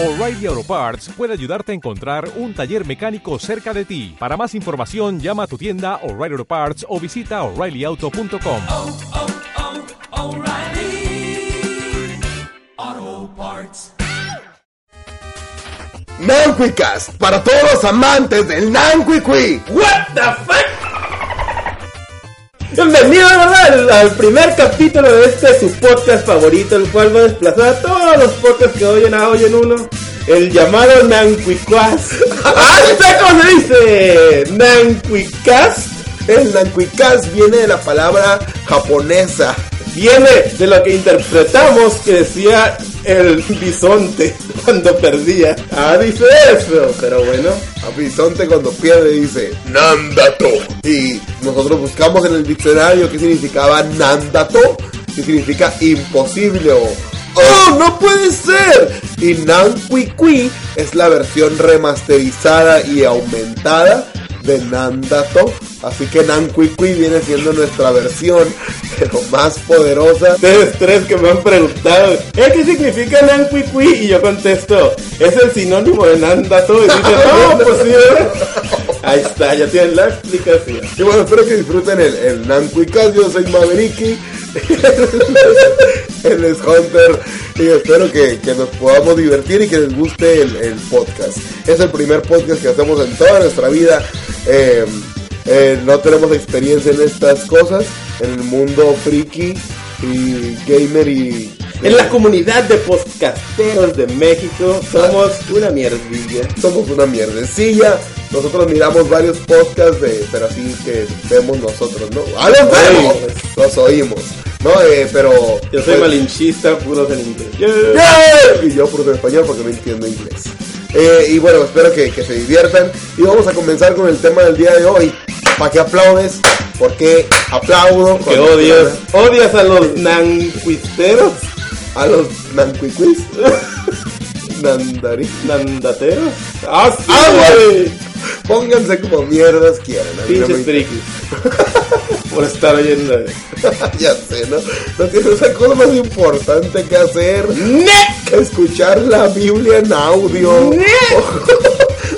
O'Reilly Auto Parts puede ayudarte a encontrar un taller mecánico cerca de ti. Para más información, llama a tu tienda O'Reilly Auto Parts o visita oreillyauto.com. oh, oh, O'Reilly Auto Parts. Nanquicast para todos los amantes del Nanquicui. What the fuck? Bienvenido al, al primer capítulo de este su podcast favorito, el cual va a desplazar a todos los podcasts que oyen a hoy en uno. El llamado Nanquicast. ¡Ah, sé cómo se dice! Nanquicast El Nanquicast viene de la palabra japonesa. Viene de lo que interpretamos que decía el bisonte cuando perdía. Ah, dice eso, pero bueno. A Bisonte cuando pierde dice Nandato. Y nosotros buscamos en el diccionario qué significaba Nandato, que significa imposible o ¡Oh, no puede ser! Y Nanquicui es la versión remasterizada y aumentada de Nandato. Así que Nanquicui viene siendo nuestra versión, pero más poderosa. Ustedes tres que me han preguntado, ¿eh, ¿qué significa Nanquicui? Y yo contesto, es el sinónimo de Nandato. Y dicen, no, pues sí. ¿verdad?". Ahí está, ya tienen la explicación. Y bueno, espero que disfruten el, el Nanquicast. Yo soy Mavericki. Él es Hunter. Y espero que, que nos podamos divertir y que les guste el, el podcast. Es el primer podcast que hacemos en toda nuestra vida. Eh, eh, no tenemos experiencia en estas cosas. En el mundo friki y gamer y... En la comunidad de podcasteros de México somos una mierdilla. somos una mierdecilla. Nosotros miramos varios podcasts, de, pero así que vemos nosotros, ¿no? ¡Ah, los vemos! Los oímos, ¿no? Eh, pero... Yo soy pues, malinchista, puros en inglés. ¡Yeah! Y yo por en español porque no entiendo inglés. Eh, y bueno, espero que, que se diviertan. Y vamos a comenzar con el tema del día de hoy. ¿Para qué aplaudes? ¿Por qué aplaudo? Que odias, odias a los nancuisteros, A los nancuicuis. Nandari. nandateros. ¡Ah, sí, ¡Ah, güey! Pónganse como mierdas quieran. Pinches me frikis. Por estar oyendo. ya sé, ¿no? No tienes otra cosa más importante que hacer. ¡Ne! que escuchar la Biblia en audio. ¡Ne!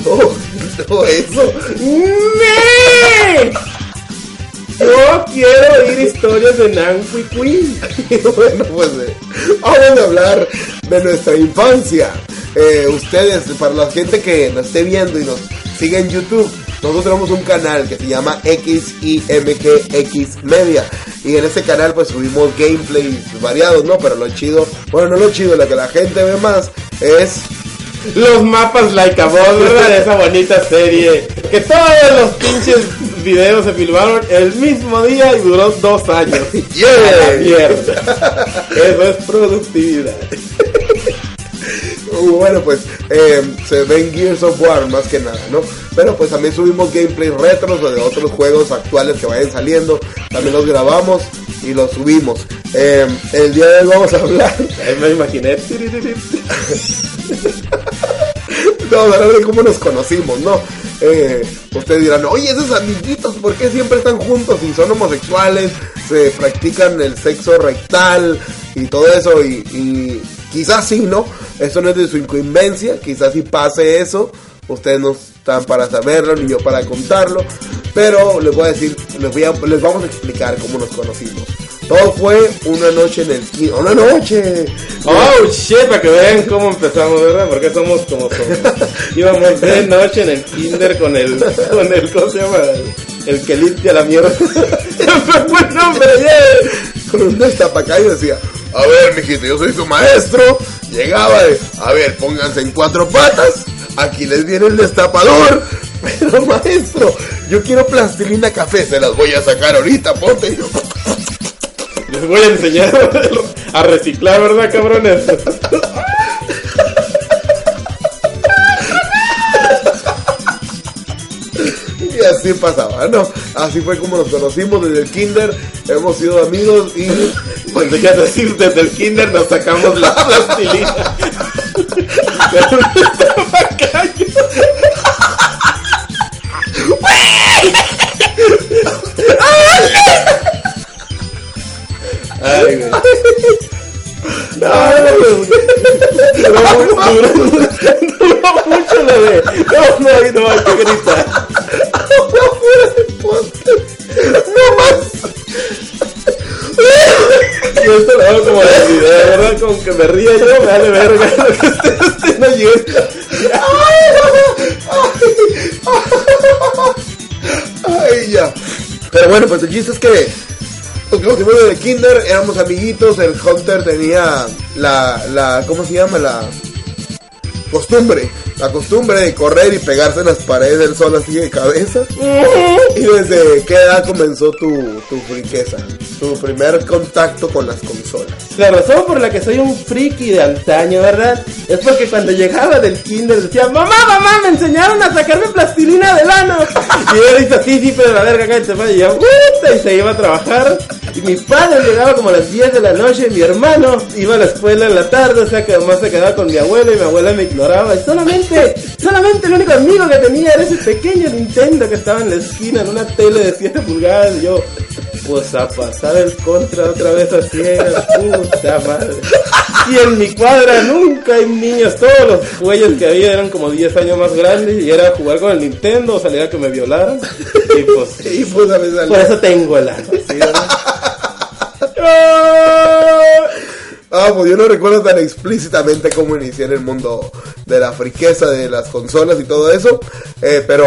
Oh, no, eso. ¡Ne! Yo quiero oír historias de Nanquicui. Y bueno, pues eh, vamos a hablar de nuestra infancia. Eh, ustedes, para la gente que nos esté viendo y nos sigue en YouTube, nosotros tenemos un canal que se llama XIMGX Media. Y en ese canal pues subimos gameplays variados, ¿no? Pero lo chido, bueno, no lo chido, lo que la gente ve más es Los mapas Like a Boss, ¿verdad? De esa bonita serie. Que todos los pinches videos se filmaron el mismo día y duró dos años. Yeah. Mierda. Eso es productividad. Uh, Bueno, pues eh, se ven Gears of War más que nada, ¿no? Pero pues también subimos gameplays retros o de otros juegos actuales que vayan saliendo. También los grabamos y los subimos. Eh, el día de hoy vamos a hablar, Ahí me imaginé. cómo nos conocimos, ¿no? Eh, ustedes dirán, oye, esos amiguitos, ¿por qué siempre están juntos y son homosexuales? Se practican el sexo rectal y todo eso y, y quizás sí, ¿no? Eso no es de su incumbencia, quizás sí pase eso. Ustedes no están para saberlo ni yo para contarlo, pero les voy a decir, les, voy a- les vamos a explicar cómo nos conocimos. Todo fue una noche en el kinder, una noche. Oh shit, para que vean cómo empezamos, ¿verdad? Porque somos como somos. Íbamos de noche en el kinder con el, con el, ¿cómo se llama? El que limpia la mierda. Fue el nombre, yeah. con un destapacayo y decía, a ver, mijito, yo soy su maestro. Llegaba de, a ver, pónganse en cuatro patas. Aquí les viene el destapador. Pero maestro, yo quiero plastilina café, se las voy a sacar ahorita, ponte. Les voy a enseñar a reciclar, ¿verdad, cabrones? Y así pasaba, ¿no? Así fue como nos conocimos desde el kinder, hemos sido amigos y Pues qué decir, desde el kinder nos sacamos la plastilina. Ay, güey. No, no, no, Duró, mucho lo de. No, no, no hay que gritar. No más. Yo esto lo hago como de verdad, como que me río yo, me vale verga lo que ustedes estén oyendo. Ay, ya. Pero bueno, pues el chiste es que fuimos primero de kinder, éramos amiguitos, el Hunter tenía la, la, ¿cómo se llama? La costumbre, la costumbre de correr y pegarse en las paredes del sol así de cabeza. Y desde qué edad comenzó tu, tu friqueza, tu primer contacto con las consolas. La razón por la que soy un friki de antaño, ¿verdad? Es porque cuando llegaba del kinder decía, mamá, mamá, me enseñaron a sacarme plastilina del ano. Y yo le dice, sí, sí, pero la verga, cállate, madre. Y yo, y se iba a trabajar. Y mi padre llegaba como a las 10 de la noche, y mi hermano iba a la escuela en la tarde, o sea que además se quedaba con mi abuelo y mi abuela me ignoraba. Y solamente, solamente el único amigo que tenía era ese pequeño Nintendo que estaba en la esquina, en una tele de 7 pulgadas. Y yo, pues a pasar el contra otra vez a ciegas, puta madre. Y en mi cuadra nunca hay niños, todos los güeyes que había eran como 10 años más grandes y era jugar con el Nintendo o salir a que me violaran. Y pues, Y pues a por eso tengo el ano, ¿sí? Ah, pues yo no recuerdo tan explícitamente cómo inicié en el mundo de la friqueza de las consolas y todo eso. eh, pero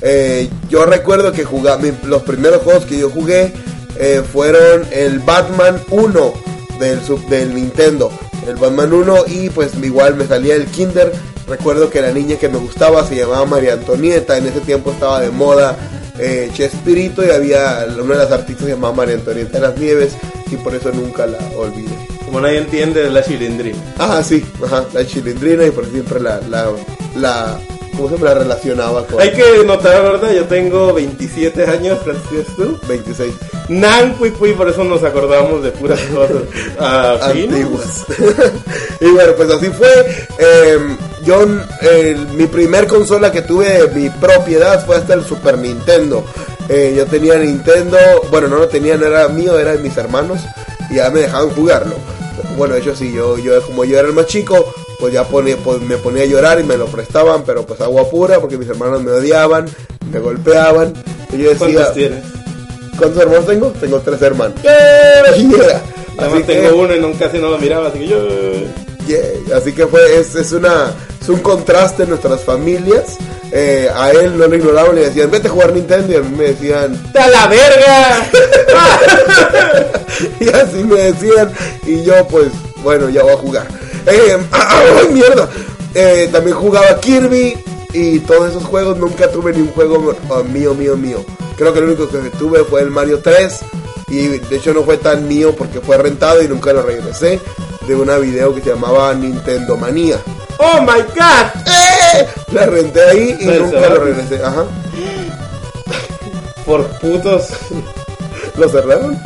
eh, yo recuerdo que jugaba, los primeros juegos que yo jugué eh, fueron el Batman 1 del, del Nintendo. El Batman 1 y pues igual me salía el Kinder. Recuerdo que la niña que me gustaba se llamaba María Antonieta. En ese tiempo estaba de moda eh, Chespirito y había una de las artistas se llamaba María Antonieta de las Nieves y por eso nunca la olvidé. Como nadie entiende es la chilindrina. Ah, sí, ajá, la chilindrina y por siempre la, la, la, ¿cómo se me la relacionaba con Hay que notar, ¿verdad? Yo tengo 27 años, Francisco. tú? 26 Nancui, por eso nos acordamos de puras cosas ah, antiguas. y bueno, pues así fue. Eh, yo, el- mi primer consola que tuve de mi propiedad fue hasta el Super Nintendo. Eh, yo tenía Nintendo, bueno, no lo tenía, no era mío, era de mis hermanos y ya me dejaban jugarlo. Bueno, de hecho sí, yo, yo como yo era el más chico, pues ya ponía, pues, me ponía a llorar y me lo prestaban, pero pues agua pura porque mis hermanos me odiaban, me golpeaban. Y yo decía, ¿Cuántos tienes? ¿cuántos hermanos tengo? Tengo tres hermanos. Yeah. Además tengo uno y no, casi no lo miraba, así que yo... Yeah, Así que fue, es, es una, es un contraste en nuestras familias. Eh, a él no lo ignoraban le decían, vete a jugar Nintendo. Y a mí me decían, ¡Está la verga! y así me decían. Y yo, pues, bueno, ya voy a jugar. Eh, ¡Ay, mierda! Eh, también jugaba Kirby y todos esos juegos. Nunca tuve ni un juego oh, mío, mío, mío. Creo que el único que tuve fue el Mario 3. Y de hecho no fue tan mío porque fue rentado y nunca lo regresé. De una video que se llamaba Nintendo Manía. ¡Oh, my God! ¡Eh! La renté ahí y ¿Se nunca lo regresé. Ajá. Por putos... ¿Lo cerraron?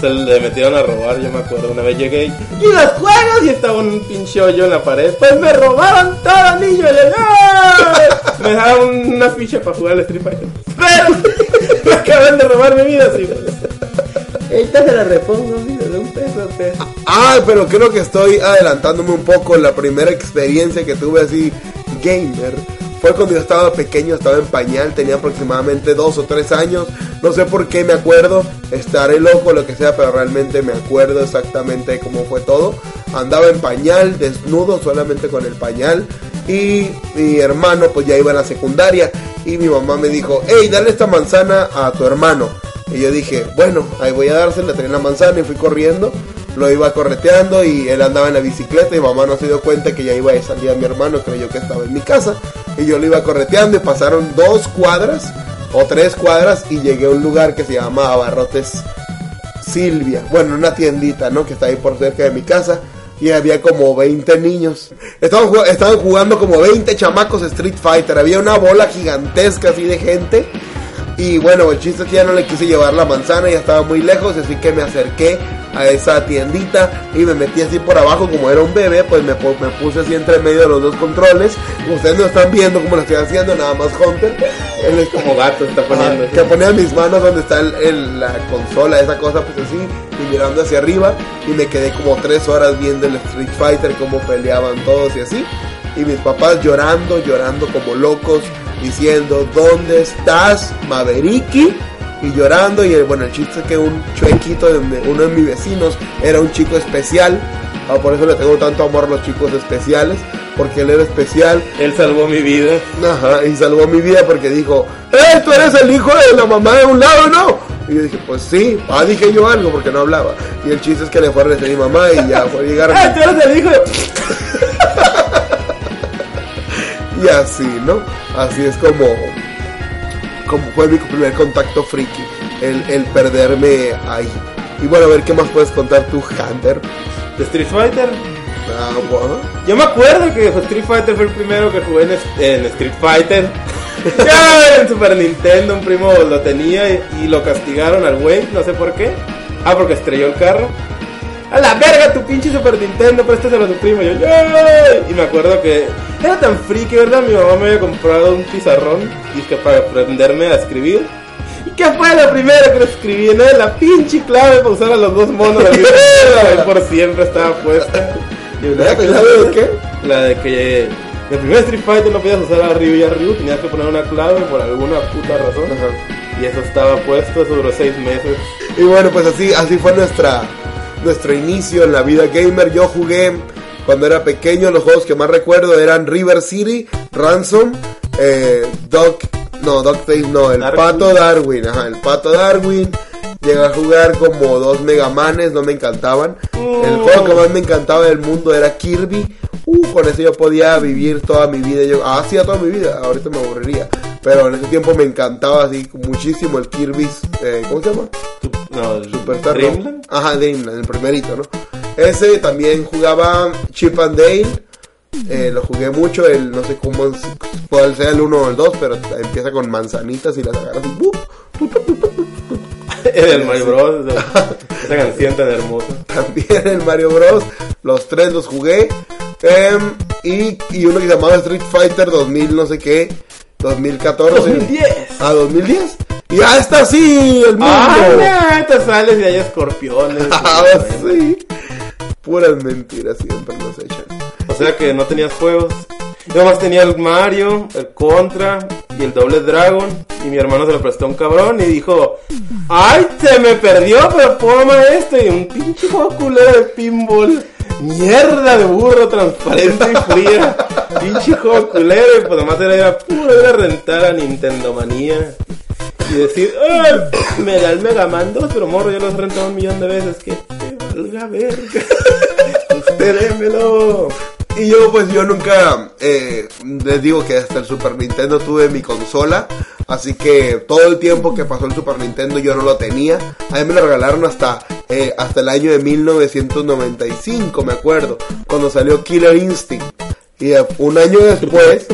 Se le metieron a robar, yo me acuerdo. Una vez llegué y "¿Y los juegos y estaba un pinche hoyo en la pared. Pues me robaron todo, niño. Y ¡Ay! Me daban una ficha para jugar al Street Fighter. Pero me acaban de robar mi vida, sí. Ahorita se la repongo, de un peso. Ah, pero creo que estoy adelantándome un poco. La primera experiencia que tuve así gamer fue cuando yo estaba pequeño, estaba en pañal, tenía aproximadamente dos o tres años. No sé por qué me acuerdo, estaré loco, lo que sea, pero realmente me acuerdo exactamente cómo fue todo. Andaba en pañal, desnudo, solamente con el pañal. Y mi hermano, pues ya iba a la secundaria. Y mi mamá me dijo: Hey, dale esta manzana a tu hermano. Y yo dije, bueno, ahí voy a dársela, tenía la manzana y fui corriendo. Lo iba correteando y él andaba en la bicicleta y mamá no se dio cuenta que ya iba a salir a mi hermano, creyó que estaba en mi casa. Y yo lo iba correteando y pasaron dos cuadras o tres cuadras y llegué a un lugar que se llama Abarrotes Silvia. Bueno, una tiendita, ¿no? Que está ahí por cerca de mi casa. Y había como 20 niños. Estaban, estaban jugando como 20 chamacos Street Fighter. Había una bola gigantesca así de gente Y bueno, el chiste es que ya no le quise llevar la manzana, ya estaba muy lejos, así que me acerqué a esa tiendita y me metí así por abajo, como era un bebé, pues me, me puse así entre medio de los dos controles. Ustedes no están viendo cómo lo estoy haciendo, nada más Hunter. Él es Como gato está poniendo. Que ponía mis manos donde está el- el- la consola, esa cosa, pues así, y mirando hacia arriba. Y me quedé como tres horas viendo el Street Fighter, cómo peleaban todos y así. Y mis papás llorando, llorando como locos, diciendo, ¿dónde estás, Mavericki? Y llorando, y eh, bueno, el chiste es que un chuequito de uno de mis vecinos era un chico especial. Ah, por eso le tengo tanto amor a los chicos especiales, porque él era especial. Él salvó mi vida. Ajá, y salvó mi vida porque dijo, ¡Eh, tú eres el hijo de la mamá de un lado, no! Y yo dije, pues sí, ah, dije yo algo porque no hablaba. Y el chiste es que le fue a mi mamá y ya fue a llegar ¡Ah, tú eres el hijo de... y así, ¿no? Así es como, como fue mi primer contacto friki, el, el perderme ahí. Y bueno, a ver qué más puedes contar tú, Hunter. ¿De Street Fighter? Ah, bueno. Yo me acuerdo que Street Fighter fue el primero que jugué en, Street Fighter. Ya, en Super Nintendo, un primo lo tenía y, y lo castigaron al güey, no sé por qué. Ah, porque estrelló el carro. A la verga, tu pinche Super Nintendo, préstaselo a tu primo. Y. Y me acuerdo que era tan friki, ¿verdad? Mi mamá me había comprado un pizarrón, y que para aprenderme a escribir. ¿Y qué fue lo primero que escribí? ¿No? La pinche clave para usar a los dos monos. y por siempre estaba puesta. Y ¿La clave de qué? la de que el primer Street Fighter no podías usar a Ryu y a Ryu, tenías que poner una clave por alguna puta razón. Y eso estaba puesto, eso duró seis meses. Y bueno, pues así, así fue nuestra, nuestro inicio en la vida gamer. Yo jugué cuando era pequeño, los juegos que más recuerdo eran River City, Ransom, eh, Doc, no, Doc Face, no, el Darwin. Pato Darwin, ajá, el Pato Darwin. Llegué a jugar como dos Megamanes, no me encantaban. El juego que más me encantaba del mundo era Kirby. Uh, con eso yo podía vivir toda mi vida. Yo ah, hacía toda mi vida, ahorita me aburriría. Pero en ese tiempo me encantaba así muchísimo el Kirby's, eh, ¿cómo se llama? No, el Superstar. ¿no? Dreamland. Ajá, Dreamland, el primerito, ¿no? Ese también jugaba Chip and Dale. eh, lo jugué mucho, el no sé cómo es- cuál sea el 1 o el 2, pero empieza con manzanitas y las agarras y el Mario Bros. esa- canción tan hermosa. También el Mario Bros. Los tres los jugué. Em, y, y uno que llamaba Street Fighter 2000 no sé qué. 2014. 2010. Ah, 2010. Y ya está así el mundo. ¡Ah, te sales y hay escorpiones! Ah, sí. Puras mentiras siempre nos echan. O sea que no tenías juegos. Yo nomás tenía el Mario, el Contra y el Doble Dragon. Y mi hermano se lo prestó a un cabrón y dijo: ¡Ay, se me perdió, pero toma esto! Y un pinche juego culero de pinball. Mierda de burro transparente y fría. pinche juego culero. Y pues nomás era, puro ir a rentar a Nintendo Manía. Y decir, ¡ay! Me da el Mega Man 2, pero morro, yo lo he rentado un millón de veces. Que valga verga. Y yo pues yo nunca, eh, les digo que hasta el Super Nintendo tuve mi consola, así que todo el tiempo que pasó el Super Nintendo yo no lo tenía. A mí me lo regalaron hasta, eh, hasta el año de 1995, me acuerdo, cuando salió Killer Instinct. Y eh, un año después,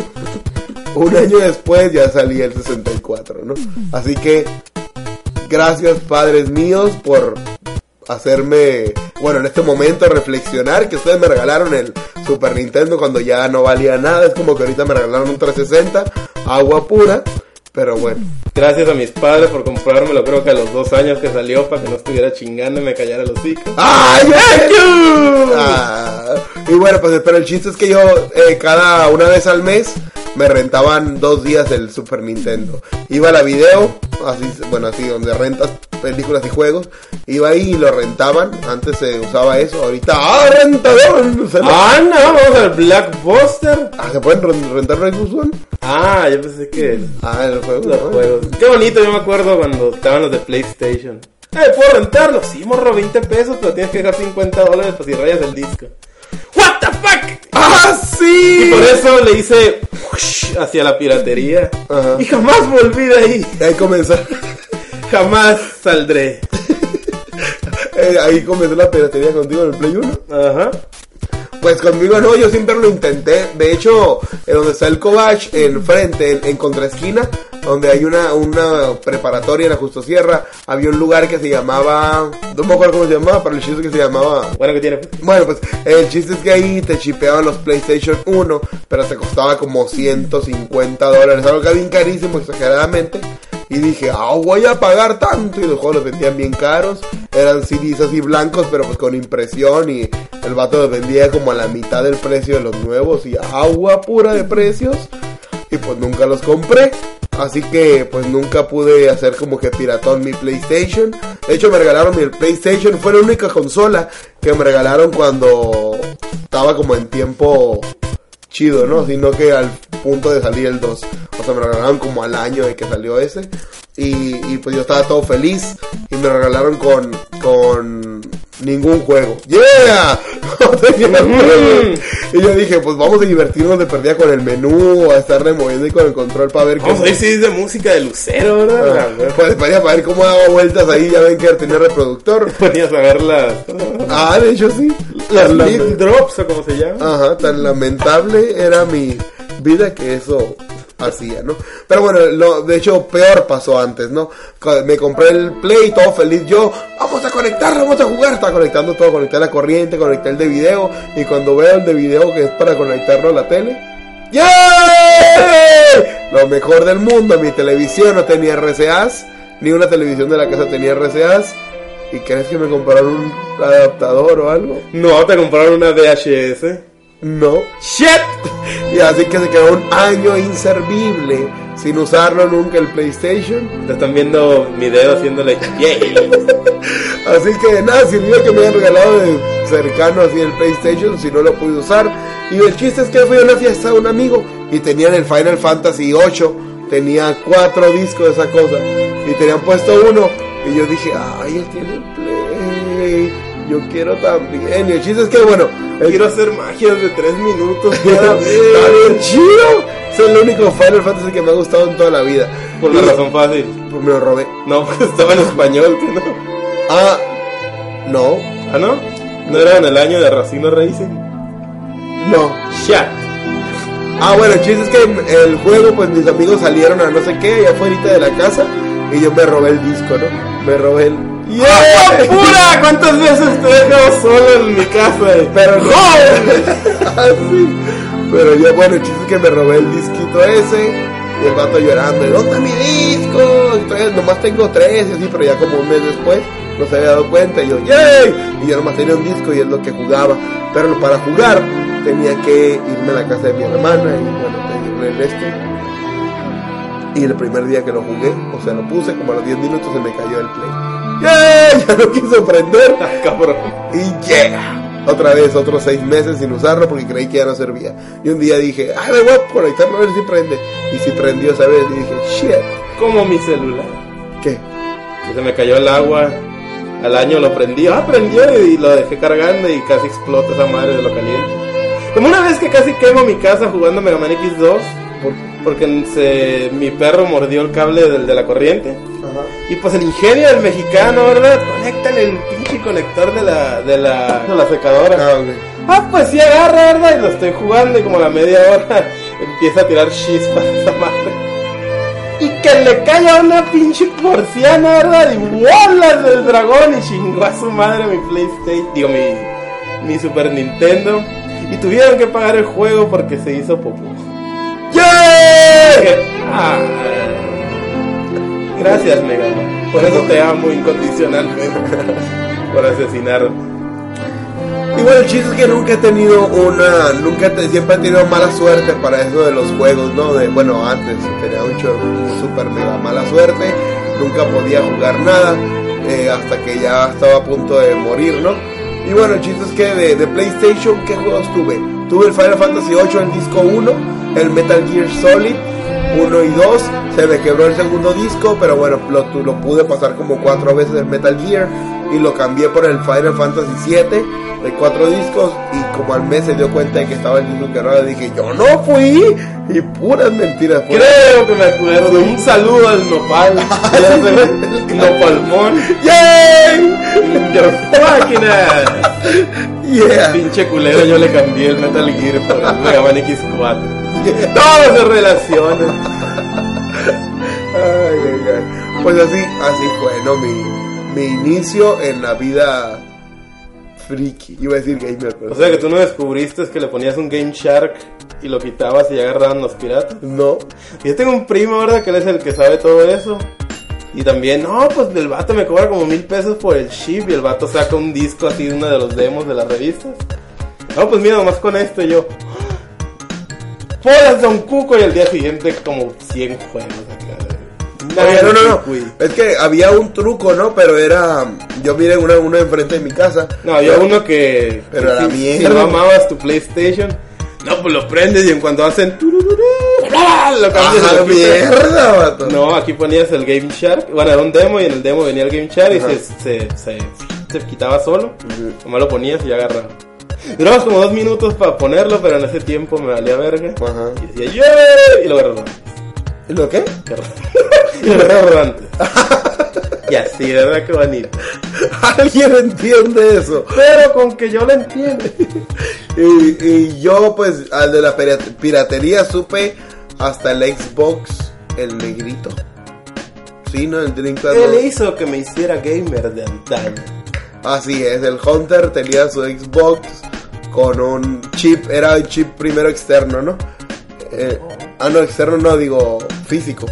un año después ya salía el 64, ¿no? Así que gracias padres míos por hacerme, bueno, en este momento reflexionar que ustedes me regalaron el Super Nintendo cuando ya no valía nada. Es como que ahorita me regalaron un 360, agua pura, pero bueno. Gracias a mis padres por comprármelo, creo que a los dos años que salió, para que no estuviera chingando y me callara los hocico. ¡Ay, Ah, y bueno, pues pero el chiste es que yo eh, cada una vez al mes me rentaban dos días del Super Nintendo. Iba a la video, así, bueno, así donde rentas películas y juegos, iba ahí y lo rentaban. Antes se usaba eso, ahorita ¡ah, rentador! Se Ah, no, vamos al Blackbuster. Ah, ¿se pueden ren- rentar One? Ah, yo pensé que Ah, en el juego. los juegos. Qué bonito, yo me acuerdo cuando estaban los de PlayStation. Eh, ¿puedo rentarlo? Sí, morro, 20 pesos, pero tienes que dejar 50 dólares para si rayas el disco. ¿What the fuck? ¡Ah, Y sí! por eso le hice whoosh hacia la piratería. Ajá. Y jamás volví de ahí. Ahí comenzó, Jamás saldré. eh, ahí comenzó la piratería contigo en el Play 1. Ajá. Pues conmigo no, yo siempre lo intenté. De hecho, en donde está el Cobach, enfrente, en, en contraesquina, donde hay una, una preparatoria en la Justo Sierra, había un lugar que se llamaba, no me acuerdo cómo se llamaba, pero el chiste es que se llamaba Bueno, ¿qué tiene? bueno, pues el chiste es que ahí te chipeaban los PlayStation 1, pero te costaba como 150 dólares, algo que bien carísimo exageradamente. Y dije, ah, voy a pagar tanto. Y los juegos los vendían bien caros. Eran CDs así blancos, pero pues con impresión. Y el vato los vendía como a la mitad del precio de los nuevos. Y agua pura de precios. Y pues nunca los compré. Así que pues nunca pude hacer como que piratón mi PlayStation. De hecho me regalaron mi PlayStation. Fue la única consola que me regalaron cuando estaba como en tiempo chido, ¿no? Sino que al punto de salir el 2. O sea, me regalaron como al año de que salió ese. Y, y pues yo estaba todo feliz. Y me regalaron con, con ningún juego. ¡Yeah! No tenía juego. Y yo dije, pues vamos a divertirnos de perdida con el menú. O a estarle moviendo y con el control para ver ver si es de música de Lucero, ¿verdad? Ah, Pues para ver cómo daba vueltas ahí. Ya ven que tenía reproductor. Ponías a ver las, Ah, de hecho sí. Las- beat drops o como se llama. Ajá, tan lamentable era mi vida que eso hacía, ¿no? Pero bueno, lo, de hecho peor pasó antes, ¿no? Me compré el Play, todo feliz yo, vamos a conectar, vamos a jugar, está conectando todo, conecté la corriente, conecté el de video, y cuando veo el de video que es para conectarlo a la tele, ¡Yay! Lo mejor del mundo, mi televisión no tenía RCAs, ni una televisión de la casa tenía RCAs, ¿y crees que me compraron un adaptador o algo? No, te compraron una VHS. No. ¡Shit! Y así que se quedó un año inservible sin usarlo nunca el PlayStation. Te están viendo mi dedo haciéndole. Así que nada, sirvió que me hayan regalado de cercano así el PlayStation si no lo pude usar. Y el chiste es que fui a una fiesta de un amigo y tenían el Final Fantasy 8. Tenía cuatro discos de esa cosa. Y tenían puesto uno. Y yo dije, ay, él tiene el Play. Yo quiero también. Y el chiste es que, bueno, el Quiero hacer magias de tres minutos cada vez. Está bien chido. Es el único Final Fantasy que me ha gustado en toda la vida. Por la razón fácil. Pues me lo robé. No, porque estaba en español, ¿qué no? Ah, no, ¿Ah, no? ¿No era en el año de Racino Racing? no. ¡Shit! Ah, bueno, el chiste es que el juego, pues mis amigos salieron a no sé qué, allá afuera de la casa. Y yo me robé el disco, ¿no? Me robé el. ¡Yeah! ¡Pura! ¿Cuántas veces te he dejado solo en mi casa? Pero no. Ah, sí. Pero yo, bueno, el chiste es que me robé el disquito ese. Y el vato llorando, ¿y ¿dónde está mi disco? Todavía nomás tengo tres, y así, pero ya como un mes después no se había dado cuenta. Y yo, ¡yay! Y yo nomás tenía un disco y es lo que jugaba. Pero para jugar tenía que irme a la casa de mi hermana y, bueno, pedirle el este. Y el primer día que lo jugué, o sea, lo puse, como a los 10 minutos se me cayó el play. ¡Yay! Ya no quiso prender. Ah, cabrón. Y yeah. Otra vez, otros seis meses sin usarlo porque creí que ya no servía. Y un día dije, ay, me voy a conectarlo a ver si prende. Y si prendió esa vez, y dije, shit. Como mi celular. ¿Qué? Que se me cayó el agua. Al año lo prendí. Ah, prendió y lo dejé cargando y casi explota esa madre de lo caliente. Como una vez que casi quemo mi casa jugando Mega Man X2. por- porque se, mi perro mordió el cable del, de la corriente. Ajá. Y pues el ingenio del mexicano, ¿verdad? Conectan el pinche conector de la, de la, de la secadora. Ah. Ah, pues sí agarra, ¿verdad? Y lo estoy jugando y como a la media hora empieza a tirar chispas esa madre. Y que le caiga una pinche porciana, ¿verdad? Y bolas del dragón y chingó a su madre mi PlayStation, digo, mi, mi Super Nintendo. Y tuvieron que pagar el juego porque se hizo popó. Ah, gracias, Mega. Por eso te amo incondicionalmente. Por asesinarme. Y bueno, el chiste es que nunca he tenido una, nunca siempre he tenido mala suerte para eso de los juegos, ¿no? De, bueno, antes tenía mucho, super mega mala suerte, nunca podía jugar nada, eh, hasta que ya estaba a punto de morir, ¿no? Y bueno, el chiste es que de, de PlayStation, ¿qué juegos tuve? Tuve el Final Fantasy VIII en disco 1, el Metal Gear Solid 1 y 2, se me quebró el segundo disco, pero bueno, lo, pude pasar como cuatro veces el Metal Gear y lo cambié por el Final Fantasy 7 de cuatro discos y como al mes se dio cuenta de que estaba el disco quebrado dije yo no fui y puras mentiras puras- Creo que me acuerdo. Un saludo al nopal. Nopalmón. ¡Yay! Your fucking ass. Yeah. Pinche culero, yo le cambié el Metal Gear por el Mega Man X4. Todo se relaciona. Ay, ay, ay. Pues así, así fue, ¿no? Mi, mi inicio en la vida friki. Iba a decir gamer, pero... O sea que tú no descubriste que le ponías un Game Shark y lo quitabas y agarraban los piratas. No. Yo tengo un primo, ¿verdad? Que él es el que sabe todo eso. Y también, no, pues el vato me cobra como mil pesos por el chip y el vato saca un disco así de uno de los demos de las revistas. No, pues mira, nomás con esto yo. ¡Polas Don Cuco! Y el día siguiente como 100 juegos acá. Oye, no, no, no. Es que había un truco, ¿no? Pero era. Yo miré una, uno enfrente de mi casa. No, había uno que. Pero la si- mierda. Si no amabas tu PlayStation, no, pues lo prendes y en cuanto hacen. ¡bla! Lo cambias Ajá, lo quitas. mierda, vato. No, aquí ponías el Game Shark. Bueno, era un demo y en el demo venía el Game Shark y se, se, se, se quitaba solo. Nomás lo ponías y ya agarraba. Durabas como dos minutos para ponerlo, pero en ese tiempo me valía verga. Ajá. Y decía, ¡Yeah! Y lo agarraba. ¿Lo qué? y lo antes. y así, ¿verdad? Qué bonito. Alguien entiende eso. Pero con que yo lo entiendo. Y, y yo, pues, al de la pira- piratería supe hasta el Xbox, el negrito. Sí, ¿no? El Dreamcast. Él ¿no? hizo que me hiciera gamer de antaño. Así es, el Hunter tenía su Xbox con un chip, era el chip primero externo, ¿no? Eh, ah, no, externo no, digo físico.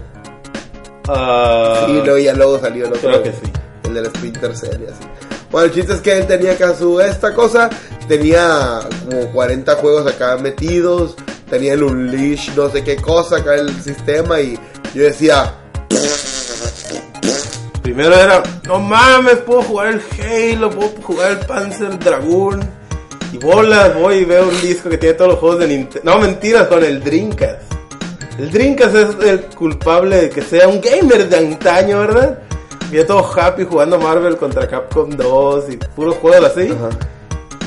Ah, y luego ya luego salió el otro. creo que sí. El del Splinter Cell y así. Bueno, el chiste es que él tenía acá su esta cosa, tenía como 40 juegos acá metidos, tenía el Unleash, no sé qué cosa acá en el sistema y yo decía, Primero era, no mames, puedo jugar el Halo, puedo jugar el Panzer Dragoon. Y bolas, voy y veo un disco que tiene todos los juegos de Nintendo. No, mentiras, con el Dreamcast. El Dreamcast es el culpable de que sea un gamer de antaño, ¿verdad? Y yo todo happy jugando Marvel contra Capcom 2 y puros juegos así. Ajá.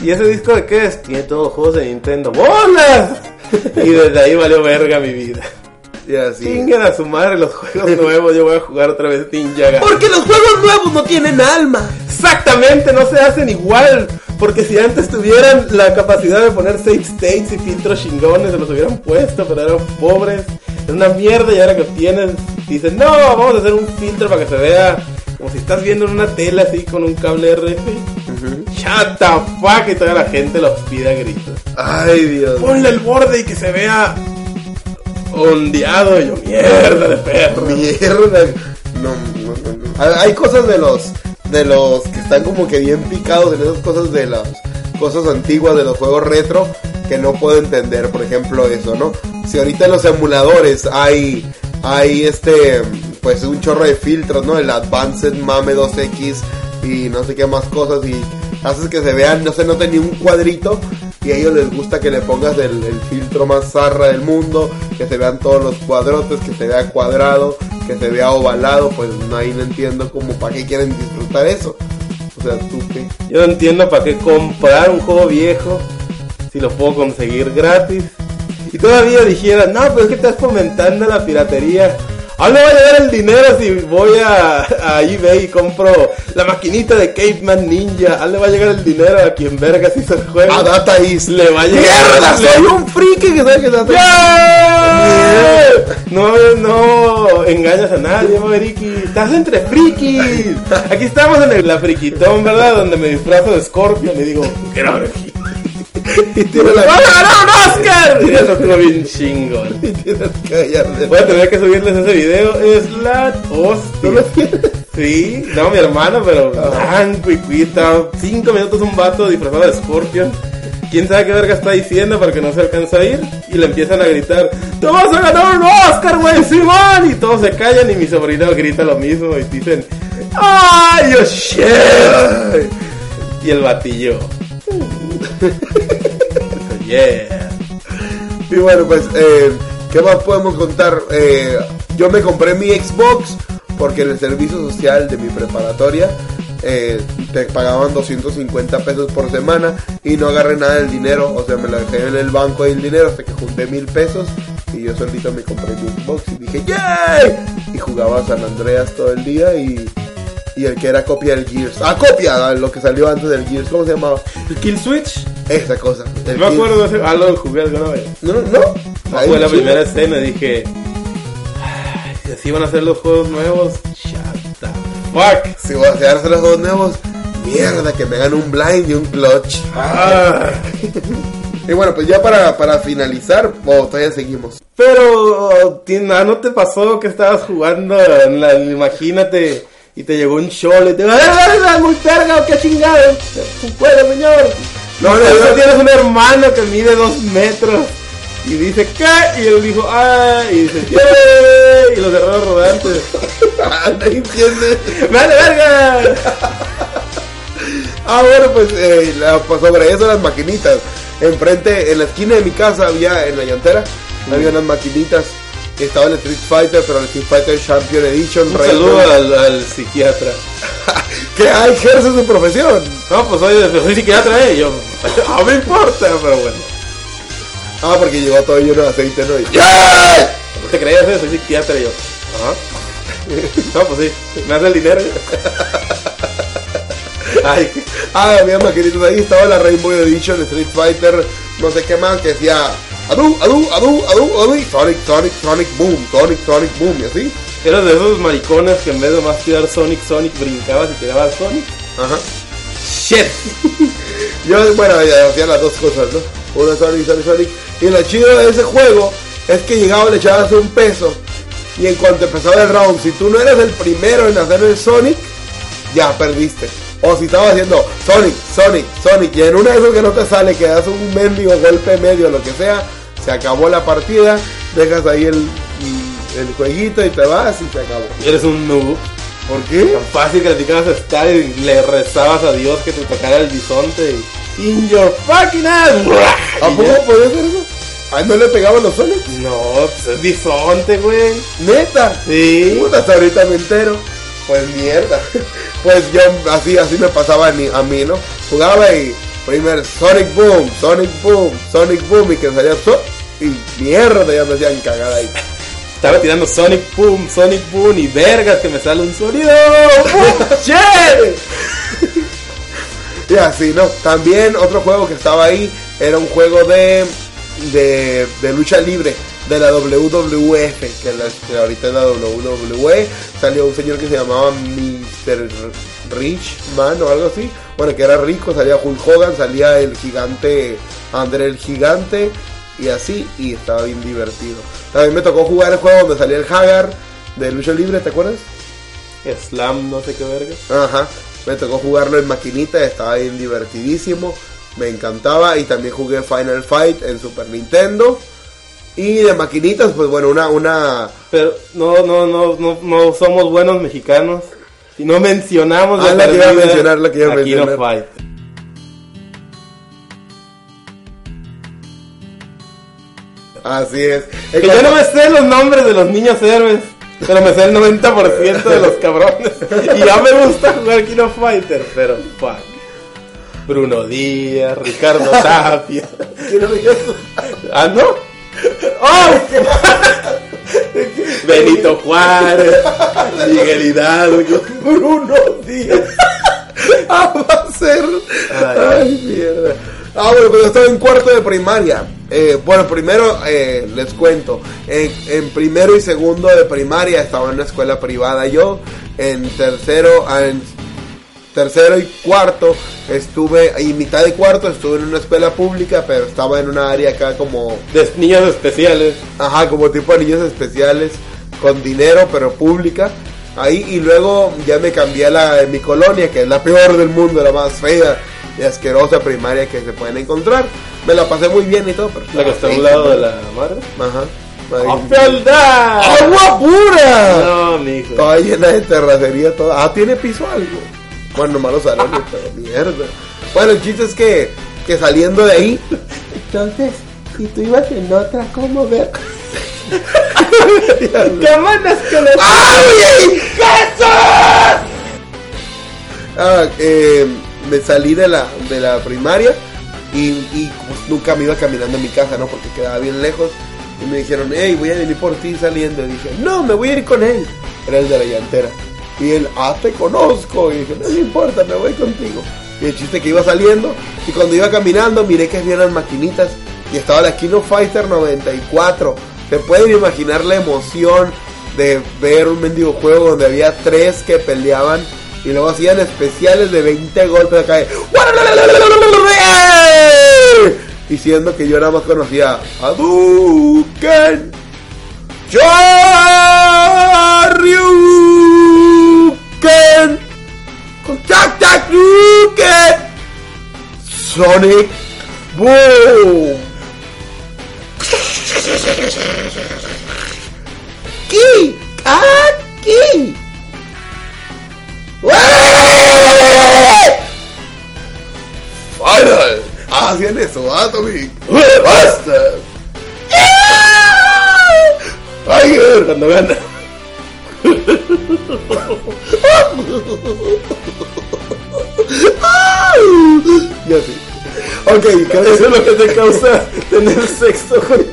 ¿Y ese disco de qué es? Tiene todos los juegos de Nintendo. ¡Bolas! y desde ahí valió verga mi vida. Y así. Chinguen a su madre los juegos nuevos, yo voy a jugar otra vez Ninja Gaiden. Porque los juegos nuevos no tienen alma. Exactamente, no se hacen igual. Porque si antes tuvieran la capacidad de poner save states y filtros chingones, se los hubieran puesto, pero eran pobres. Es una mierda y ahora que tienen, dicen, no, vamos a hacer un filtro para que se vea como si estás viendo en una tela así con un cable RF. Shut the fuck, y toda la gente los pide a gritos. Ay, Dios. Ponle el borde y que se vea ondeado. Yo, mierda de perro. Mierda. No, no, no, no. Hay- cosas de los de los que están como que bien picados en esas cosas de las cosas antiguas de los juegos retro que no puedo entender, por ejemplo, eso, ¿no? Si ahorita en los emuladores hay hay este pues un chorro de filtros, ¿no? El Advanced Mame 2X y no sé qué más cosas y haces que se vean, no se note ni un cuadrito a ellos les gusta que le pongas el, filtro más zarra del mundo, que se vean todos los cuadrotes, que se vea cuadrado, que se vea ovalado, pues ahí no entiendo como para qué quieren disfrutar eso. O sea, tú qué. Yo no entiendo para qué comprar un juego viejo si lo puedo conseguir gratis. Y todavía dijeran, no, pero es que estás fomentando la piratería. ¿A dónde va a llegar el dinero si voy a, a eBay y compro la maquinita de Caveman Ninja? ¿A dónde va a llegar el dinero a quien vergas hizo el juego? A Data East. Le va a llegar. ¡Mierda! le- ¡Soy un friki que sabe que Data ¡Yeah! No, no engañas a nadie, Maveriki. Estás entre frikis. Aquí estamos en el, la friquitón, ¿verdad? Donde me disfrazo de Scorpion y digo, out of here. Y tiene ¡Vas la... a ganar un Oscar! Y eso estuvo bien chingón. y tienes que callarte. Voy a tener que subirles ese video. Es la hostia. Sí, no, mi hermano, pero blanco y cuita. Cinco minutos un vato disfrazado de Scorpion. ¿Quién sabe qué verga está diciendo para que no se alcanza a ir? Y le empiezan a gritar, ¡Te vas a ganar un Oscar, güey, Simón! Y todos se callan y mi sobrino grita lo mismo y dicen, ¡Ay, oh shit! Y el batillo. yeah. Y bueno, pues, eh, ¿qué más podemos contar? Eh, yo me compré mi Xbox porque en el servicio social de mi preparatoria eh, te pagaban 250 pesos por semana y no agarré nada del dinero, o sea, me la dejé en el banco del dinero hasta que junté mil pesos y yo solito me compré mi Xbox y dije ¡Yay! Y jugaba a San Andreas todo el día y, y el que era copia del Gears. Ah, copia, lo que salió antes del Gears, ¿cómo se llamaba? ¿El Kill Switch? Esa cosa. Me acuerdo de. Ah, lo jugué vez. No, no. Ahí Fue la primera escena y dije. "Ay, Que si van a hacer los juegos nuevos. Shut the fuck. Si voy a hacer los juegos nuevos, mierda, que me hagan un blind y un clutch. Ah. Y bueno, pues ya para, para finalizar, o todavía seguimos. Pero, Tina, ¿no te pasó que estabas jugando en la, imagínate, y te llegó un show y te dijo, ¡ah, muy verga, qué chingado! ¡Puede, señor! No, No, no, tienes un hermano que mide dos metros y dice, ¿qué? Y él dijo, ¡ah! Y dice, ¡yay! Y los errores rodantes. Ah, ¿No entiendes? ¡Vale, verga! Ah, bueno, pues, eh, la- pues sobre eso las maquinitas. Enfrente, en la esquina de mi casa había, en la llantera, había unas maquinitas. Estaba el Street Fighter, pero el Street Fighter Champion Edition. Un saludo al, al psiquiatra. que ejerce su profesión. No, pues soy, soy psiquiatra, ¿eh? Yo, no me importa, pero bueno. Ah, porque llegó todo lleno de aceite, ¿no? Y- ¡Ya! ¿No te creías eso? Soy psiquiatra y yo. Ajá. No, pues sí, me hace el dinero. Ay, qué- Ah, había maquinitas ahí, estaba la Rainbow Edition, Street Fighter, no sé qué más, que decía Adu, Adu, Adu, Adu, Adu, y Sonic, Sonic, Sonic, Boom, Sonic, Sonic, Boom, y así. eras de esos maricones que en vez de más tirar Sonic, Sonic, brincabas y tirabas Sonic. Ajá. Shit. Yo, bueno, hacía las dos cosas, ¿no? Uno Sonic, Sonic, Sonic. Y lo chido de ese juego es que llegaba, le echabas un peso. Y en cuanto empezaba el round, si tú no eres el primero en hacer el Sonic, ya perdiste. O si estabas haciendo Sonic, Sonic, Sonic, y en una de que no te sale, que das un mendigo golpe medio, lo que sea, se acabó la partida, dejas ahí el, el jueguito y te vas y se acabó. Eres un noob. ¿Por qué? Tan fácil picabas a Star y le rezabas a Dios que te tocara el bisonte y... In your fucking ass. ¿A poco podía hacer eso? ¿Ah, no le pegaban los Sonic? No, pues es bisonte, güey. ¿Neta? Sí. Puta, hasta ahorita me entero. Pues mierda. Pues yo así, así me pasaba a mí, ¿no? Jugaba y primer Sonic Boom, Sonic Boom, Sonic Boom y que salía so y mierda, ya me hacían cagada ahí. Estaba tirando Sonic Boom, Sonic Boom y vergas que me sale un sonido. Y así, ¿no? También otro juego que estaba ahí era un juego de, de, de lucha libre de la WWF, que, la, que ahorita es la WWE. Salió un señor que se llamaba Mr. Richman o algo así. Bueno, que era rico, salía Hulk Hogan, salía el gigante, André el gigante y así, y estaba bien divertido. También me tocó jugar el juego donde salía el Hagar de lucha libre, ¿te acuerdas? Slam, no sé qué verga. Ajá, me tocó jugarlo en maquinita, estaba bien divertidísimo, me encantaba y también jugué Final Fight en Super Nintendo. Y de maquinitas, pues bueno, una, una... Pero no, no, no, no, no somos buenos mexicanos. Si no mencionamos Ah, la que iba a mencionar, la que iba a mencionar. Así es. Que yo no me sé los nombres de los niños héroes, pero me sé el 90% de los cabrones. Y ya me gusta jugar King of Fighter, pero fuck. Bruno Díaz, Ricardo Tapia. ¿Ah, no? ¡Oh! Benito Juárez, Miguel Hidalgo, Bruno Díaz. Ah, va a ser... Ay. Ay, mierda. Ah, bueno, pero estaba en cuarto de primaria. Eh, bueno, primero eh, les cuento. En, en primero y segundo de primaria estaba en una escuela privada yo. En tercero, en tercero y cuarto estuve, y mitad de cuarto estuve en una escuela pública, pero estaba en una área acá como, De niños especiales. ajá, como tipo de niños especiales, con dinero, pero pública. Ahí, y luego ya me cambié a la mi colonia, que es la peor del mundo, la más fea y asquerosa primaria que se pueden encontrar. Me la pasé muy bien y todo, pero La que está a un lado de la madre. Ajá. ¡A Ahí. fealdad! ¡Agua pura! No, mijo. Toda llena de terracería, toda. Ah, tiene piso algo. Bueno, nomás los salones, pero mierda. Bueno, el chiste es que, que saliendo de ahí. Entonces, si tú ibas en otra, ¿cómo ver? ¿Qué manas que le ¡Ay! Ah, eh, me salí de la, de la primaria y, y, pues, nunca me iba caminando a mi casa, ¿no? Porque quedaba bien lejos. Y me dijeron, hey, voy a venir por ti saliendo. Y dije, no, me voy a ir con él. Era el de la llantera. Y él, ah, te conozco. Y dije, no me importa, me voy contigo. Y el chiste que iba saliendo. Y cuando iba caminando, miré que había unas maquinitas. Y estaba la Kino Fighter 94. Se pueden imaginar la emoción de ver un mendigo juego donde había tres que peleaban y luego hacían especiales de 20 golpes acá. de- Diciendo que yo nada más conocía a Duken. Sonic Boom. Aquí. Final. Ah, hacían eso, Atomic. Basta. Tiger. Cuando gana. Ya sí. Ok, Eso es lo que te causa tener sexo con,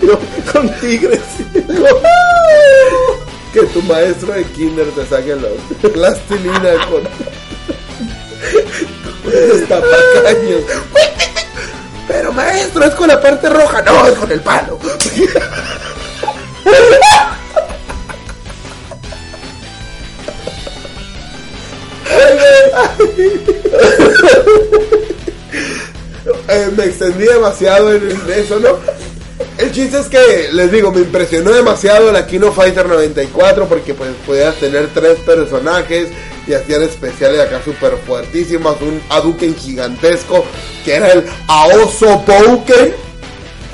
con tigres. que tu maestro de kinder te saque los plastilina con, con tapacaños. Pero maestro, es con la parte roja, no, es con el palo. Eh, me extendí demasiado en eso, ¿no? El chiste es que, les digo, me impresionó demasiado la Kino Fighter 94 porque pues podías tener tres personajes y hacían especiales acá súper fuertísimos, un Hadouken gigantesco que era el Aoso Pouken.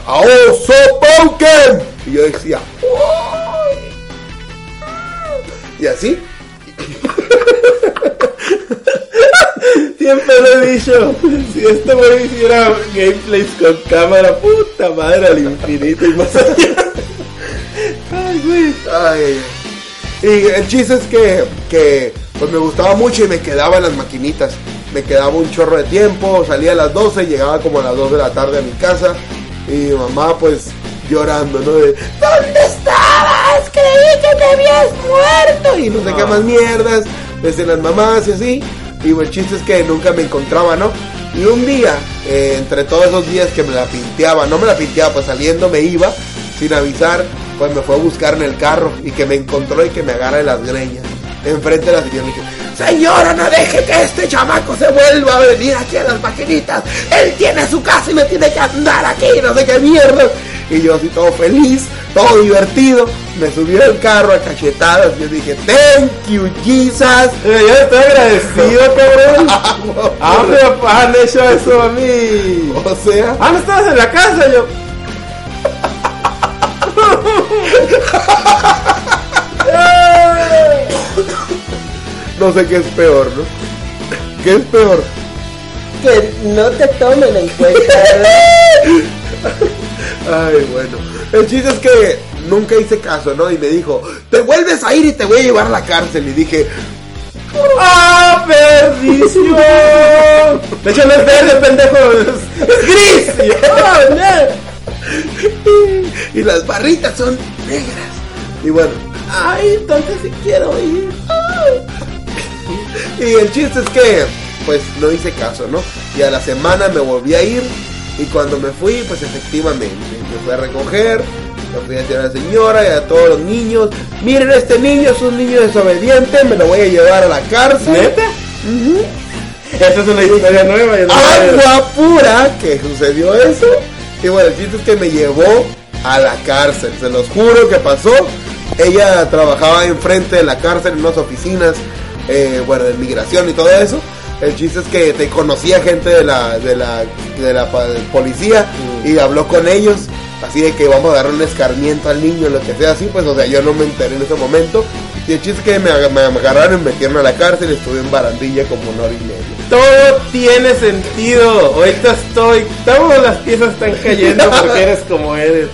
Aoso Pouken. Y yo decía, "Uy". y así, Siempre lo he dicho. Si este güey hiciera gameplays con cámara, puta madre, al infinito y más allá. Ay, güey. Ay. Y el chiste es que, que pues me gustaba mucho y me quedaba en las maquinitas. Me quedaba un chorro de tiempo, salía a las 12, llegaba como a las 2 de la tarde a mi casa. Y mi mamá pues llorando, ¿no? De, ¿dónde estabas? Creí que te habías muerto. Y no sé qué más mierdas, desde las mamás y así. Y pues, el chiste es que nunca me encontraba, ¿no? Y un día, eh, entre todos esos días que me la pinteaba, no me la pinteaba, pues saliendo me iba, sin avisar, pues me fue a buscar en el carro y que me encontró y que me agarra de las greñas. Enfrente de la señora le dije, señora, no deje que este chamaco se vuelva a venir aquí a las maquinitas. Él tiene su casa y me tiene que andar aquí, no sé qué mierda. Y yo así todo feliz, todo divertido, me subí al carro a cachetadas y yo dije, thank you, Jesus. Yo estoy agradecido, cabrón. Ah, me han hecho eso a mí. O sea, Ah, no estabas en la casa, yo. no sé qué es peor, ¿no? ¿Qué es peor? Que no te tomen en cuenta. Ay, bueno. El chiste es que nunca hice caso, ¿no? Y me dijo, te vuelves a ir y te voy a llevar a la cárcel. Y dije, ¡Ah, perdición! De hecho, no es verde, pendejo. Es, es gris. ¡Oh, no! y las barritas son negras. Y bueno, Ay, entonces sí quiero ir. y el chiste es que, pues no hice caso, ¿no? Y a la semana me volví a ir. Y cuando me fui, pues efectivamente, me fui a recoger. Me fui a decir a la señora y a todos los niños, miren este niño es un niño desobediente, me lo voy a llevar a la cárcel. ¿Neta? Esta es una historia nueva. no agua pura que sucedió eso. Y bueno, el chiste es que me llevó a la cárcel. Se los juro que pasó. Ella trabajaba enfrente de la cárcel en unas oficinas, eh, bueno, de migración y todo eso. El chiste es que te conocía gente de la, de la, de la policía y habló con ellos. Así de que vamos a darle un escarmiento al niño, lo que sea así, pues, o sea, yo no me enteré en ese momento. Y el chiste es que me, ag- me agarraron y me metieron a la cárcel y estuve en barandilla como una hora y media. Todo tiene sentido. Ahorita estoy. Todas las piezas están cayendo porque eres como eres.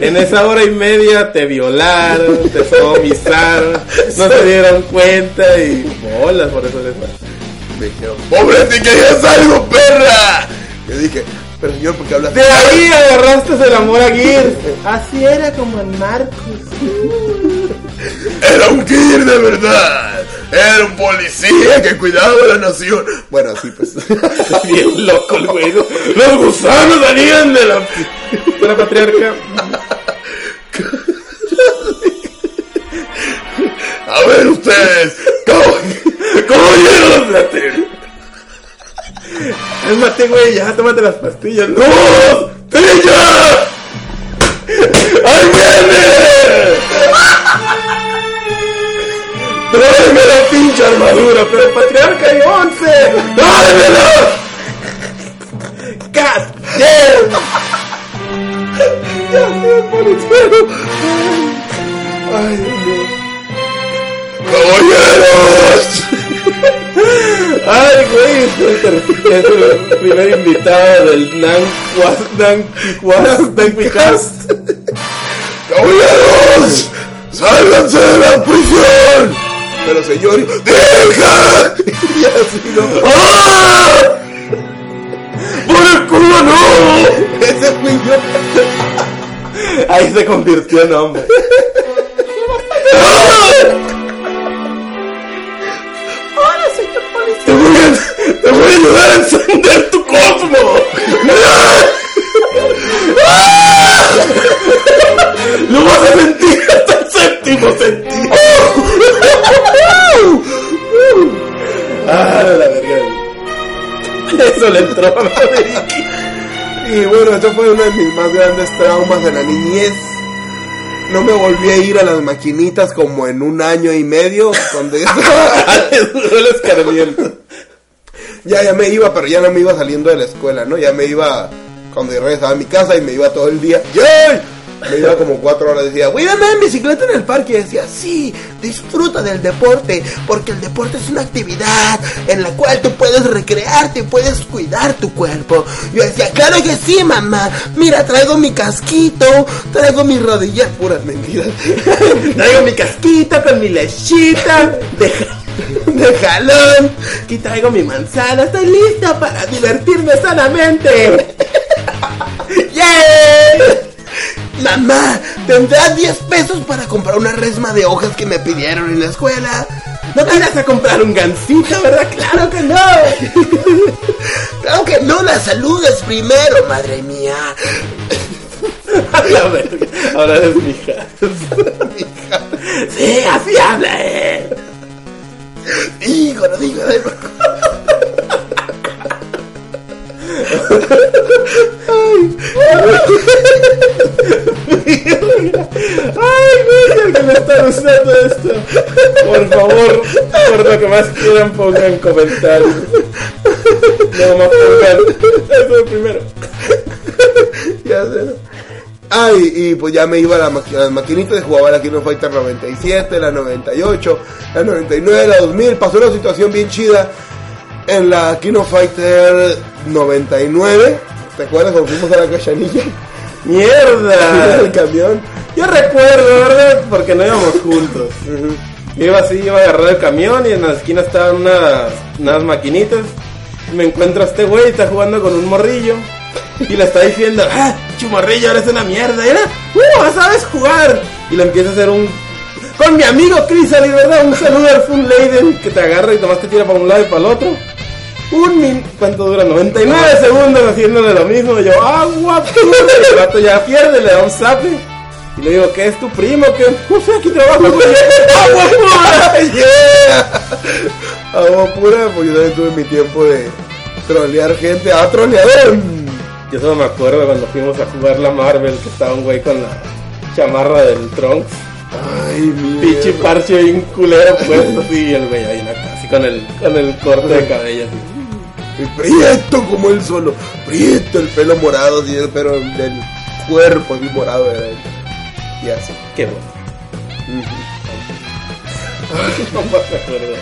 En esa hora y media te violaron, te sodomizaron, no se dieron cuenta y bolas por eso les Me dijeron, ¡Pobre, si querías algo, perra! Yo dije, pero señor, ¿por qué hablas De ahí agarraste el amor a Gears. Así era como en Marcos. Era un kid de verdad. Era un policía que cuidaba de la nación. Bueno, así pues. Bien loco el güey. Los gusanos salían de la, de la patriarca. ustedes, cab- caballeros de Atenas. Cálmate, güey, ya, tómate las pastillas. ¡No! ¡Trilla! ¡Ahí viene! ¡Tráeme la pinche armadura! Pero patriarca hay 11. ¡Dámela! ¡Yes! ¡Ya sé, policero! ¡Ay, Dios mío! ¡Caballeros! Ay, güey, es el, primer invitado del Nan Nan Kikwas, Nan Kikwas. ¡Caballeros! ¡Sálganse de la prisión! Pero señor, ¡deja! Y así no. ¡Ah! ¡Por el culo no! Ese fui yo. Ahí se convirtió en hombre. ¡Te te voy a ayudar a encender tu cosmo! ¡Lo vas a sentir hasta el séptimo sentido! Ah, la verga. Eso le entró a. Y bueno, eso fue uno de mis más grandes traumas de la niñez. No me volví a ir a las maquinitas como en un año y medio, donde Le duró el escarmiento. Ya, ya me iba, pero ya no me iba saliendo de la escuela, ¿no? Ya me iba cuando yo regresaba a mi casa y me iba todo el día. ¡Yay! Me iba como cuatro horas, decía, voy a andar en bicicleta en el parque. Y decía, sí, disfruta del deporte, porque el deporte es una actividad en la cual tú puedes recrearte, puedes cuidar tu cuerpo. Yo decía, claro que sí, mamá. Mira, traigo mi casquito, traigo mis rodillas, puras mentiras. Traigo mi casquita con mi lechita de, de jalón. aquí traigo mi manzana. Estoy lista para divertirme sanamente. ¡Yeah! Mamá, ¿tendrás 10 pesos para comprar una resma de hojas que me pidieron en la escuela? ¿No te irás a comprar un gansito, verdad? ¡Claro que no! Claro que no, la saludes primero, madre mía. A la verga. Ahora eres mi hija. Sí, así habla, eh. Híjole, híjole. Ay, el que me está gustando esto. Por favor, por lo que más quieran, pongan comentarios. No más pongan. Eso es primero. Ya sé. Ay, y pues ya me iba a, la maqui- a las maquinitas, jugaba la Kino Fighter 97, la 98, la 99, la 2000. Pasó una situación bien chida en la Kino Fighter 99. ¿Te acuerdas cuando fuimos a la cachanilla? el ¡Mierda! camión. Yo recuerdo, ¿verdad? Porque no íbamos juntos. Yo iba así, iba a agarrar el camión y en la esquina estaban unas, unas maquinitas. Y me encuentro a este güey, está jugando con un morrillo. Y le está diciendo, ah, chumorrillo, eres una mierda. Era, uh, sabes jugar. Y le empieza a hacer un... Con mi amigo Chris, Ali, ¿verdad? Un saludo al Fun Leiden que te agarra y nomás te tira para un lado y para el otro. Un min... ¿Cuánto dura? 99 segundos haciéndole lo mismo. Y yo, agua, pura. Y el vato ya pierde, le da un zape. Y le digo, ¿qué es tu primo? que No sé, aquí trabajo, güey. ¡Agua pura! ¡Yeah! Agua pura, pues yo también tuve mi tiempo de trolear gente. ¡Ah, troleador! Yo solo me acuerdo cuando fuimos a jugar la Marvel, que estaba un güey con la chamarra del Trunks. Ay, mi. Pinche parche bien culero puesto así, y el güey ahí en así con el, con el corte de cabello así. Y prieto como él solo. Prieto, el pelo morado, así el pelo del cuerpo, así morado. Y así. Qué bueno. No me acuerdo.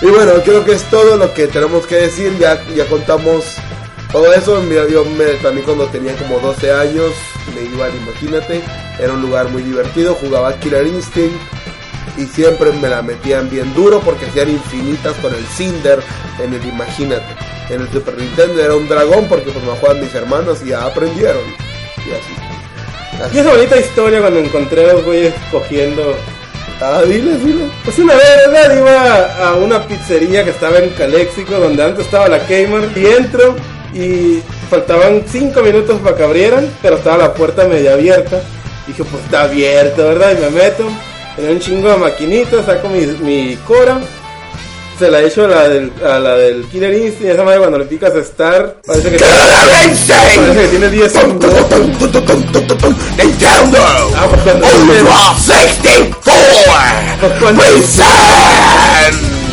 Y bueno, creo que es todo lo que tenemos que decir. Ya, ya contamos todo eso. Mira, yo me, también cuando tenía como 12 años me iba al Imagínate. Era un lugar muy divertido. Jugaba Killer Instinct. Y siempre me la metían bien duro porque hacían infinitas con el Cinder en el Imagínate. En el Super Nintendo era un dragón porque pues me jugaban mis hermanos y ya aprendieron. Y así. Y esa bonita historia cuando encontré a los güeyes cogiendo. Ah, dile, dile. Pues una vez, ¿verdad? Iba a una pizzería que estaba en Caléxico, donde antes estaba la Kmart, y entro y faltaban 5 minutos para que abrieran, pero estaba la puerta media abierta. Dije, pues está abierto, ¿verdad? Y me meto. Tenía un chingo de maquinitas, saco mi, mi Cora. Se la echo a la del, a la del Killer Instinct. y Esa madre cuando le picas Star, parece que, parece que tiene 10 segundos. Nintendo Ah, pues cuando dice- Ultra 64 cuando- present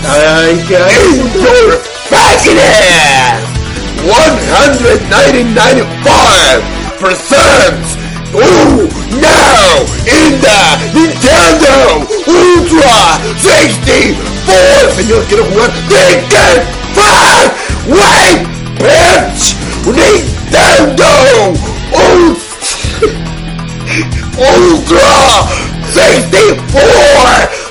A ver, ahí que hay. in your packages 195% Ooh, now in the Nintendo Ultra 64 Señor, quiero jugar Ticket Five Wait, bitch Nintendo Ultra Ultra 64!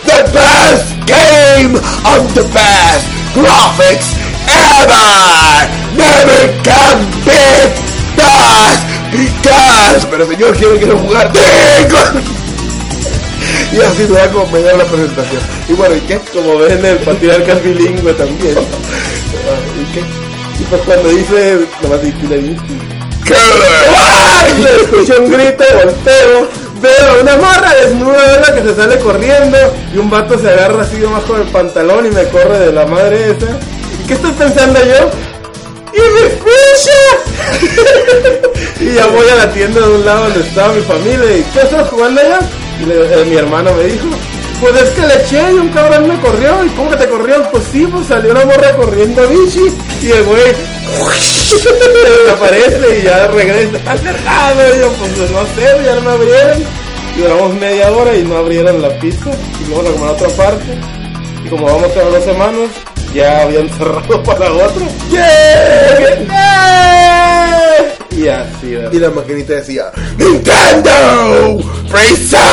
The best game of the best graphics ever! Never can beat that because... Pero señor, quiero, quiero jugar. Y así me como me da la presentación. Y bueno, ¿y qué? Como ven, el patriarca es bilingüe también. ¿Y qué? Y pues cuando dice, nomás dice. Le escuché un grito, volteo, veo una morra desnuda que se sale corriendo y un vato se agarra así debajo del pantalón y me corre de la madre esa. ¿Y qué estoy pensando yo? ¡Y me escucha! y ya voy a la tienda de un lado donde estaba mi familia y ¿qué estás jugando allá? Y eh, mi hermano me dijo, pues es que le eché y un cabrón me corrió. ¿Y cómo que te corrió? Pues sí, pues salió una morra corriendo a bichi y el güey desaparece y ya regresa. Está cerrado. Y yo, pues no sé, ya no me abrieron. Y duramos media hora y no abrieron la pizza. Y luego la como a otra parte. Y como vamos cada dos semanas, ya habían cerrado para otra. ¡Yeah! Y así, ¿verdad? Y la maquinita decía Nintendo Presents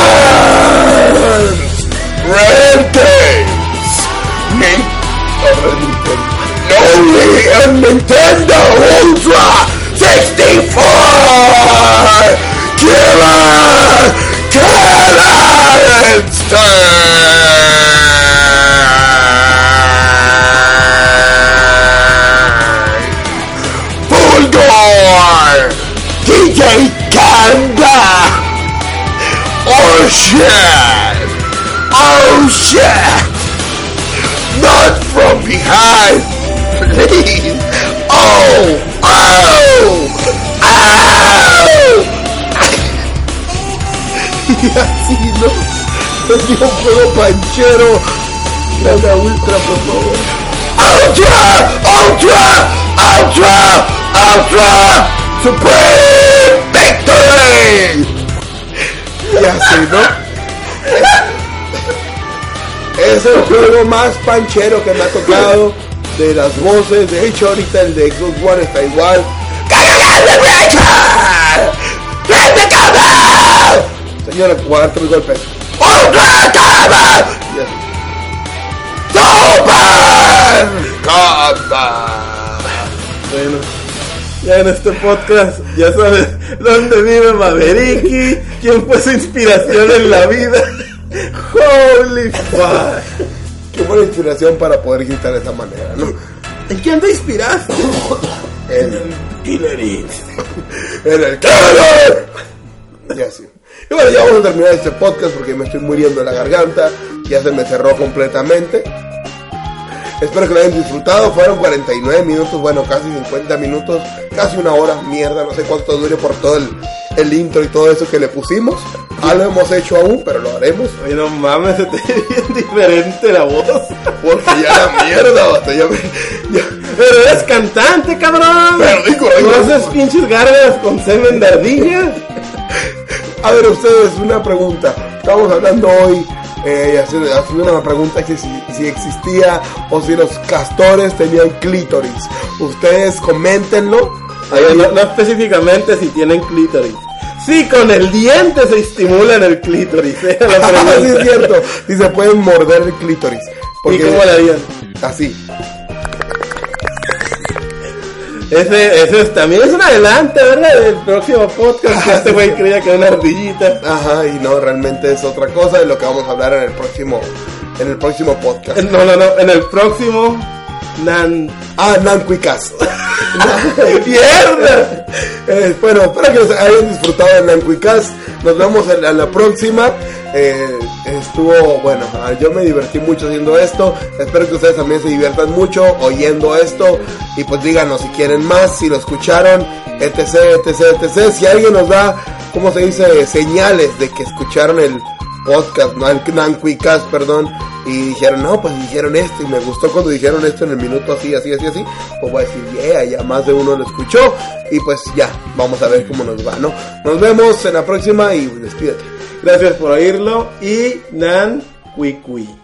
Ni- Only on Nintendo Ultra 64 Killer Instinct Oh shit! Oh shit! Not from behind! Please! Oh! Oh! Oh! y así, ¿no? Es un juego panchero. Gana ultra, por favor. Ultra! Ultra! Ultra! Ultra! Supreme Victory! Y así, ¿no? Es el juego más panchero que me ha tocado de las voces. De hecho, ahorita el de Xbox One está igual. Señora, golpes. ¡Ultra Combat! Y así. ¡Super Combat! Bueno, ya en este podcast ya sabes dónde vive Mavericki, quién fue su inspiración en la vida. Holy fuck. Qué buena inspiración para poder gritar de esa manera, ¿no? ¿En quién te inspiraste? En, Killer Instinct. en el Killer. Y así. Y bueno, ya vamos a terminar este podcast porque me estoy muriendo de la garganta. Ya se me cerró completamente. Espero que lo hayan disfrutado. Fueron 49 minutos, bueno, casi 50 minutos, casi una hora. Mierda, no sé cuánto dure por todo el, el intro y todo eso que le pusimos. No lo hemos hecho aún, pero lo haremos. Oye, no mames, se te ve bien diferente la voz. Porque ya la mierda, vato, ya me- ya- Pero eres cantante, cabrón. Pero digo, ¿No haces pinches gárgaras con semen de ardilla? A ver, ustedes, una pregunta. Estamos hablando hoy, eh, haciendo, una pregunta que si, si existía o si los castores tenían clítoris. Ustedes coméntenlo. Oye, no, no específicamente si tienen clítoris. Sí, con el diente se estimula en el clítoris. La Ah, sí, es cierto. Si se pueden morder el clítoris. ¿Y cómo le harían? Así. Ese, ese es- también es un adelante, ¿verdad? Del próximo podcast. Que este güey creía que era una ardillita. Ajá, y no, realmente es otra cosa de lo que vamos a hablar en el próximo, en el próximo podcast. No, no, no. En el próximo Nan. Ah, Nancuicas. ¡Mierda! Eh, bueno, espero que hayan disfrutado de Nancuicas. Nos vemos en, en la próxima. Eh, estuvo, bueno, ah, yo me divertí mucho haciendo esto. Espero que ustedes también se diviertan mucho oyendo esto. Y pues díganos si quieren más, si lo escucharon, etc, etc, etc. Si alguien nos da, ¿cómo se dice? Señales de que escucharon el podcast, Nancuicas, perdón. Y dijeron, no, pues dijeron esto. Y me gustó cuando dijeron esto en el minuto así, así, así, así. Pues voy a decir, yeah, ya más de uno lo escuchó. Y pues ya, vamos a ver cómo nos va, ¿no? Nos vemos en la próxima y despídete. Gracias por oírlo y Nan Cui Cui.